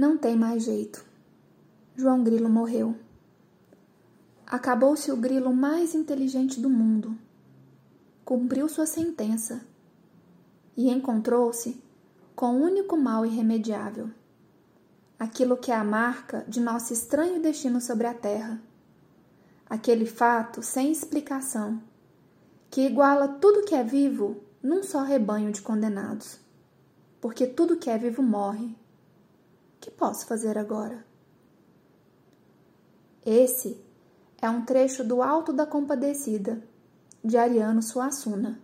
Não tem mais jeito. João Grilo morreu. Acabou-se o grilo mais inteligente do mundo. Cumpriu sua sentença e encontrou-se com o único mal irremediável aquilo que é a marca de nosso estranho destino sobre a terra. Aquele fato sem explicação, que iguala tudo que é vivo num só rebanho de condenados. Porque tudo que é vivo morre. Que posso fazer agora? Esse é um trecho do Alto da Compadecida, de Ariano Suassuna.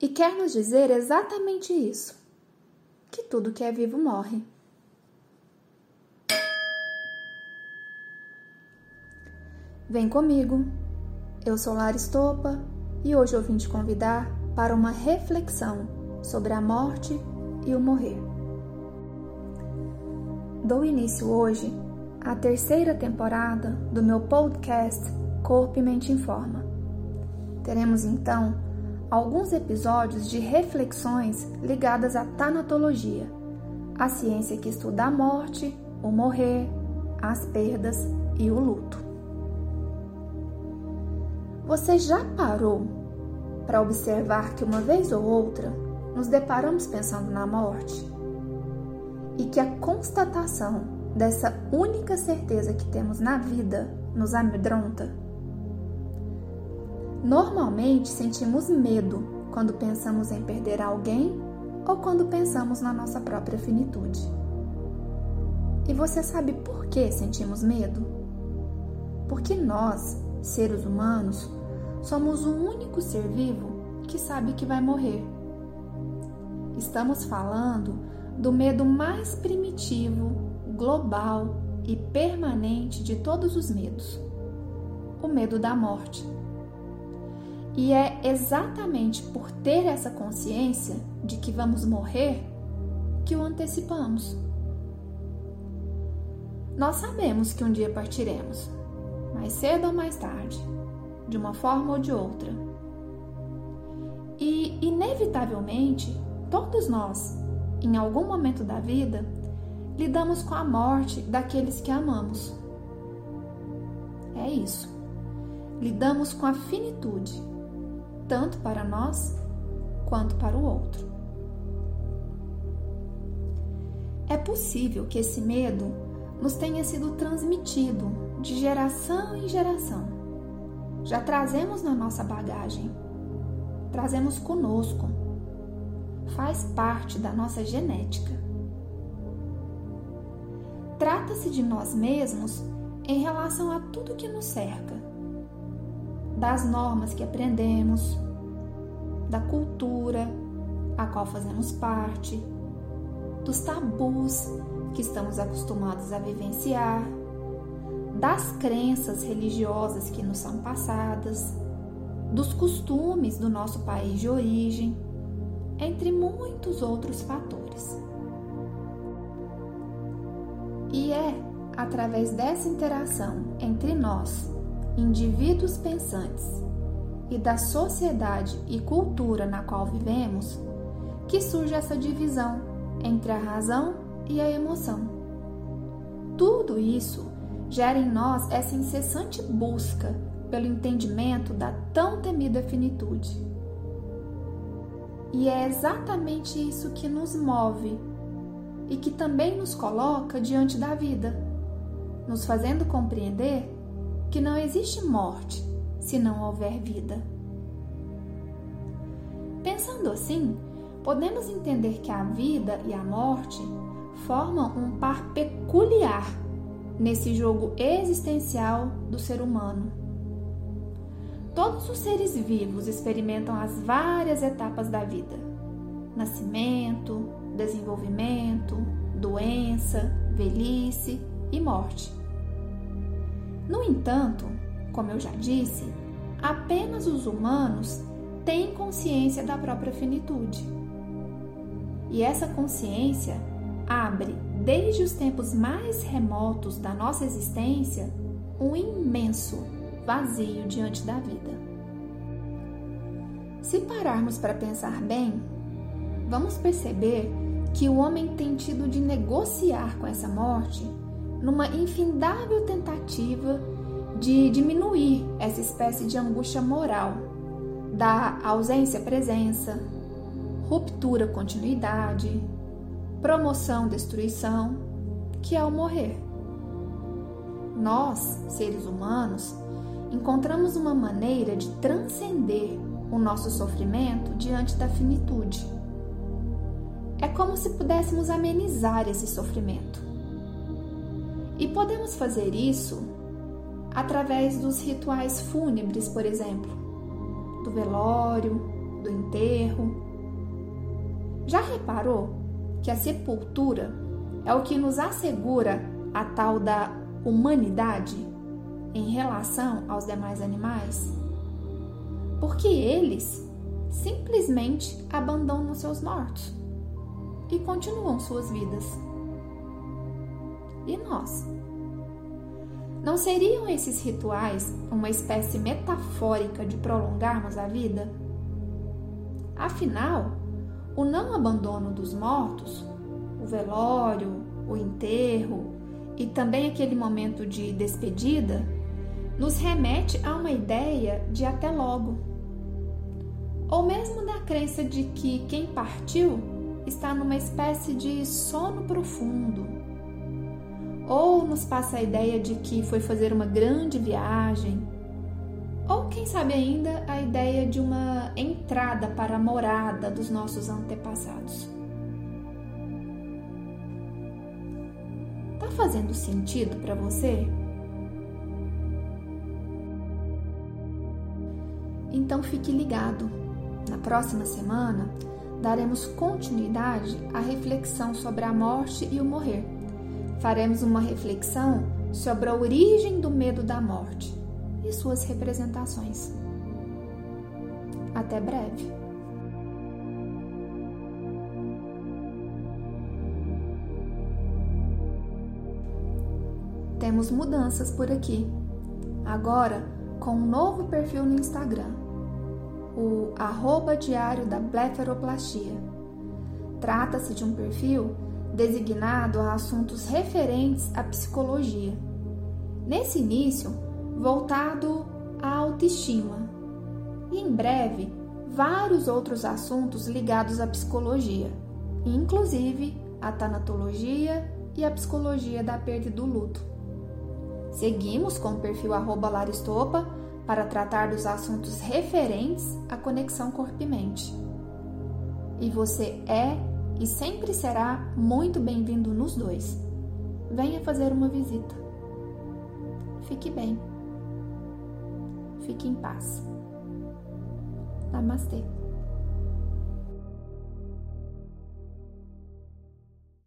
E quer nos dizer exatamente isso: que tudo que é vivo morre. Vem comigo. Eu sou Lara Estopa e hoje eu vim te convidar para uma reflexão sobre a morte e o morrer. Dou início hoje à terceira temporada do meu podcast Corpo e Mente em Forma. Teremos então alguns episódios de reflexões ligadas à tanatologia, a ciência que estuda a morte, o morrer, as perdas e o luto. Você já parou para observar que uma vez ou outra nos deparamos pensando na morte? E que a constatação dessa única certeza que temos na vida nos amedronta? Normalmente sentimos medo quando pensamos em perder alguém ou quando pensamos na nossa própria finitude. E você sabe por que sentimos medo? Porque nós, seres humanos, somos o único ser vivo que sabe que vai morrer. Estamos falando do medo mais primitivo, global e permanente de todos os medos: o medo da morte. E é exatamente por ter essa consciência de que vamos morrer que o antecipamos. Nós sabemos que um dia partiremos, mais cedo ou mais tarde de uma forma ou de outra. E, inevitavelmente, todos nós, em algum momento da vida, lidamos com a morte daqueles que amamos. É isso. Lidamos com a finitude, tanto para nós quanto para o outro. É possível que esse medo nos tenha sido transmitido de geração em geração já trazemos na nossa bagagem, trazemos conosco, faz parte da nossa genética. Trata-se de nós mesmos em relação a tudo que nos cerca, das normas que aprendemos, da cultura a qual fazemos parte, dos tabus que estamos acostumados a vivenciar das crenças religiosas que nos são passadas, dos costumes do nosso país de origem, entre muitos outros fatores. E é através dessa interação entre nós, indivíduos pensantes, e da sociedade e cultura na qual vivemos, que surge essa divisão entre a razão e a emoção. Tudo isso gera em nós essa incessante busca pelo entendimento da tão temida finitude. E é exatamente isso que nos move e que também nos coloca diante da vida, nos fazendo compreender que não existe morte se não houver vida. Pensando assim, podemos entender que a vida e a morte formam um par peculiar nesse jogo existencial do ser humano. Todos os seres vivos experimentam as várias etapas da vida: nascimento, desenvolvimento, doença, velhice e morte. No entanto, como eu já disse, apenas os humanos têm consciência da própria finitude. E essa consciência abre desde os tempos mais remotos da nossa existência, um imenso vazio diante da vida. Se pararmos para pensar bem, vamos perceber que o homem tem tido de negociar com essa morte numa infindável tentativa de diminuir essa espécie de angústia moral da ausência-presença, ruptura-continuidade, promoção-destruição, que é o morrer. Nós, seres humanos, encontramos uma maneira de transcender o nosso sofrimento diante da finitude. É como se pudéssemos amenizar esse sofrimento. E podemos fazer isso através dos rituais fúnebres, por exemplo, do velório, do enterro. Já reparou que a sepultura é o que nos assegura a tal da humanidade em relação aos demais animais? Porque eles simplesmente abandonam seus mortos e continuam suas vidas. E nós? Não seriam esses rituais uma espécie metafórica de prolongarmos a vida? Afinal, o não abandono dos mortos, o velório, o enterro e também aquele momento de despedida nos remete a uma ideia de até logo. Ou mesmo da crença de que quem partiu está numa espécie de sono profundo. Ou nos passa a ideia de que foi fazer uma grande viagem. Ou quem sabe ainda a ideia de uma entrada para a morada dos nossos antepassados. Tá fazendo sentido para você? Então fique ligado. Na próxima semana, daremos continuidade à reflexão sobre a morte e o morrer. Faremos uma reflexão sobre a origem do medo da morte e suas representações. Até breve! Temos mudanças por aqui. Agora, com um novo perfil no Instagram o arroba diário da blefaroplastia. Trata-se de um perfil designado a assuntos referentes à psicologia. Nesse início, voltado à autoestima, e em breve, vários outros assuntos ligados à psicologia, inclusive a tanatologia e a psicologia da perda e do luto. Seguimos com o perfil arroba Laristopa para tratar dos assuntos referentes à conexão corpo e mente. E você é e sempre será muito bem-vindo nos dois. Venha fazer uma visita. Fique bem. Fique em paz. Namastê.